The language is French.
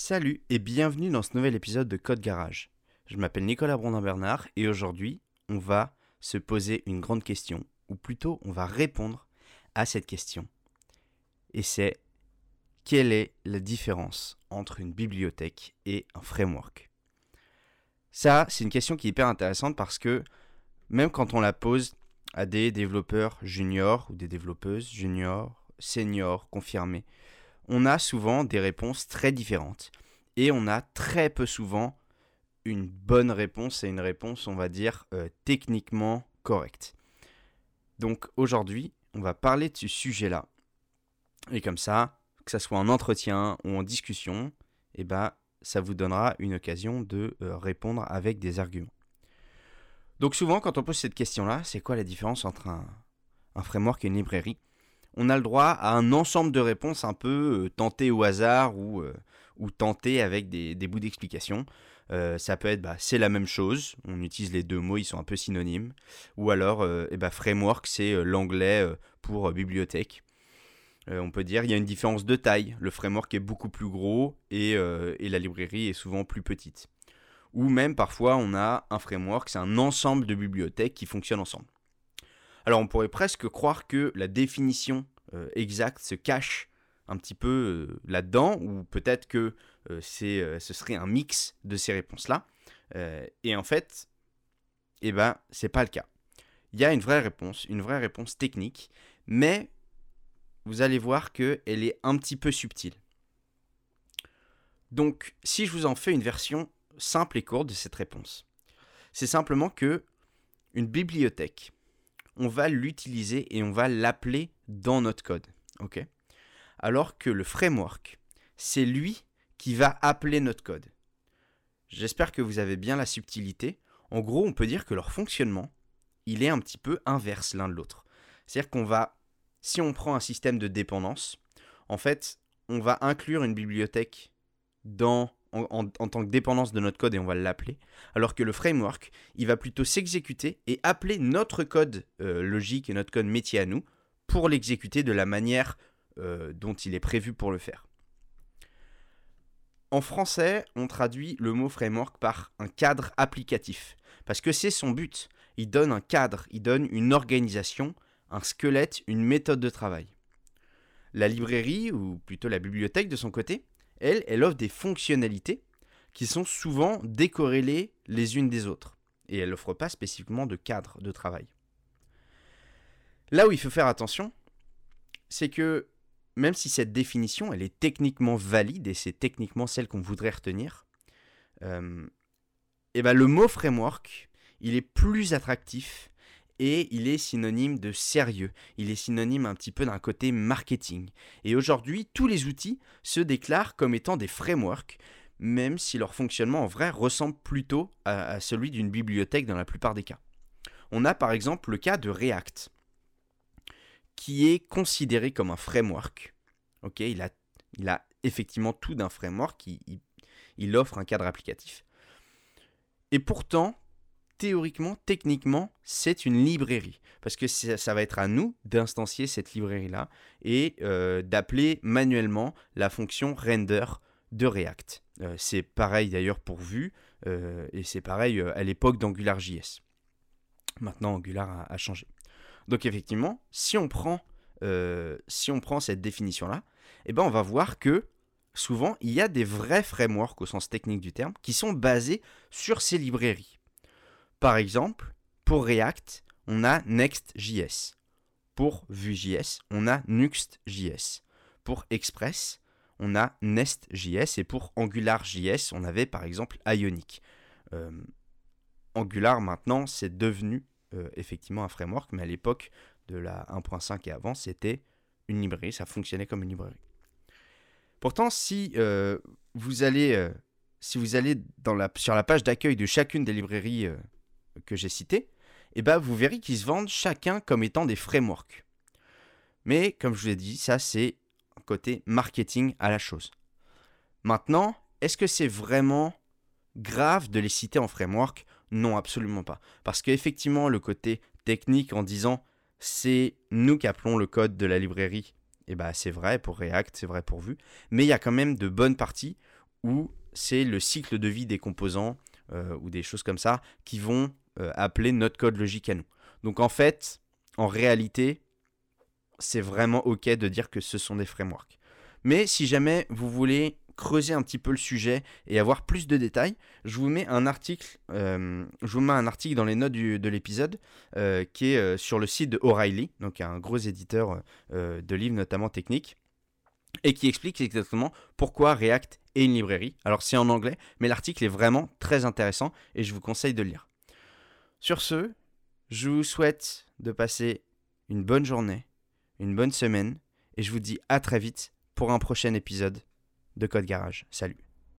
Salut et bienvenue dans ce nouvel épisode de Code Garage. Je m'appelle Nicolas Brondin-Bernard et aujourd'hui, on va se poser une grande question, ou plutôt on va répondre à cette question. Et c'est quelle est la différence entre une bibliothèque et un framework? Ça, c'est une question qui est hyper intéressante parce que même quand on la pose à des développeurs juniors ou des développeuses juniors, seniors, confirmés, on a souvent des réponses très différentes. Et on a très peu souvent une bonne réponse et une réponse, on va dire, euh, techniquement correcte. Donc aujourd'hui, on va parler de ce sujet-là. Et comme ça, que ce soit en entretien ou en discussion, eh ben, ça vous donnera une occasion de euh, répondre avec des arguments. Donc souvent, quand on pose cette question-là, c'est quoi la différence entre un, un framework et une librairie? On a le droit à un ensemble de réponses un peu euh, tentées au hasard ou, euh, tentées avec des, bouts d'explication. Euh, ça peut être bah, c'est la même chose, on utilise les deux mots, ils sont un peu synonymes. Ou alors eh bah, framework, c'est l'anglais pour bibliothèque. on peut dire il y a une différence de taille, le framework est beaucoup plus gros et, et la librairie est souvent plus petite. Ou même parfois on a un framework, c'est un ensemble de bibliothèques qui fonctionnent ensemble. Alors on pourrait presque croire que la définition euh, exacte se cache un petit peu euh, là-dedans, ou peut-être que euh, ce serait un mix de ces réponses-là. et en fait, eh ben, c'est pas le cas. Il y a une vraie réponse, une vraie réponse technique, mais vous allez voir qu'elle est un petit peu subtile. Donc, si je vous en fais une version simple et courte de cette réponse, c'est simplement que une bibliothèque, on va l'utiliser et on va l'appeler dans notre code. ok? Alors que le framework, c'est lui qui va appeler notre code. J'espère que vous avez bien la subtilité. En gros, on peut dire que leur fonctionnement, il est un petit peu inverse l'un de l'autre. C'est-à-dire qu'on va, si on prend un système de dépendance, en fait, on va inclure une bibliothèque dans en, tant que dépendance de notre code et on va l'appeler, alors que le framework, il va plutôt s'exécuter et appeler notre code euh, logique et notre code métier à nous pour l'exécuter de la manière euh, dont il est prévu pour le faire. En français, on traduit le mot framework par un cadre applicatif, parce que c'est son but. Il donne un cadre, il donne une organisation, un squelette, une méthode de travail. La librairie, ou plutôt la bibliothèque de son côté, elle, elle offre des fonctionnalités qui sont souvent décorrélées les unes des autres. Et elle n'offre pas spécifiquement de cadre de travail. Là où il faut faire attention, c'est que même si cette définition, elle est techniquement valide, et c'est techniquement celle qu'on voudrait retenir, et euh, eh ben le mot framework, il est plus attractif et il est synonyme de sérieux. Il est synonyme un petit peu d'un côté marketing. Et aujourd'hui, tous les outils se déclarent comme étant des frameworks, même si leur fonctionnement en vrai ressemble plutôt à, celui d'une bibliothèque dans la plupart des cas. On a par exemple le cas de React, qui est considéré comme un framework. Ok, il a, il a effectivement tout d'un framework, il offre un cadre applicatif. Et pourtant, théoriquement, techniquement, c'est une librairie. Parce que ça va être à nous d'instancier cette librairie-là et euh, d'appeler manuellement la fonction render de React. Euh, c'est pareil d'ailleurs pour Vue euh, et c'est pareil à l'époque d'AngularJS. Maintenant, Angular a, changé. Donc effectivement, si on prend, cette définition-là, eh ben on va voir que souvent, il y a des vrais frameworks au sens technique du terme qui sont basés sur ces librairies. Par exemple, pour React, on a Next.js. Pour Vue.js, on a Nuxt.js. Pour Express, on a Nest.js. Et pour AngularJS, on avait par exemple Ionic. Euh, Angular, maintenant, c'est devenu euh, effectivement un framework, mais à l'époque de la 1.5 et avant, c'était une librairie. Ça fonctionnait comme une librairie. Pourtant, si euh, vous allez, sur la page d'accueil de chacune des librairies que j'ai cités, eh ben vous verrez qu'ils se vendent chacun comme étant des frameworks. Mais comme je vous ai dit, ça c'est un côté marketing à la chose. Maintenant, est-ce que c'est vraiment grave de les citer en framework? Non, absolument pas. Parce qu'effectivement, le côté technique en disant c'est nous qui appelons le code de la librairie, eh ben c'est vrai pour React, c'est vrai pour Vue, mais il y a quand même de bonnes parties où c'est le cycle de vie des composants euh, ou des choses comme ça qui vont euh, appeler notre code logique à nous. Donc en fait, en réalité, c'est vraiment OK de dire que ce sont des frameworks. Mais si jamais vous voulez creuser un petit peu le sujet et avoir plus de détails, je vous mets un article, euh, dans les notes de l'épisode euh, qui est euh, sur le site de O'Reilly, donc un gros éditeur de livres notamment techniques, et qui explique exactement pourquoi React est une librairie. Alors c'est en anglais, mais l'article est vraiment très intéressant et je vous conseille de le lire. Sur ce, je vous souhaite de passer une bonne journée, une bonne semaine, et je vous dis à très vite pour un prochain épisode de Code Garage. Salut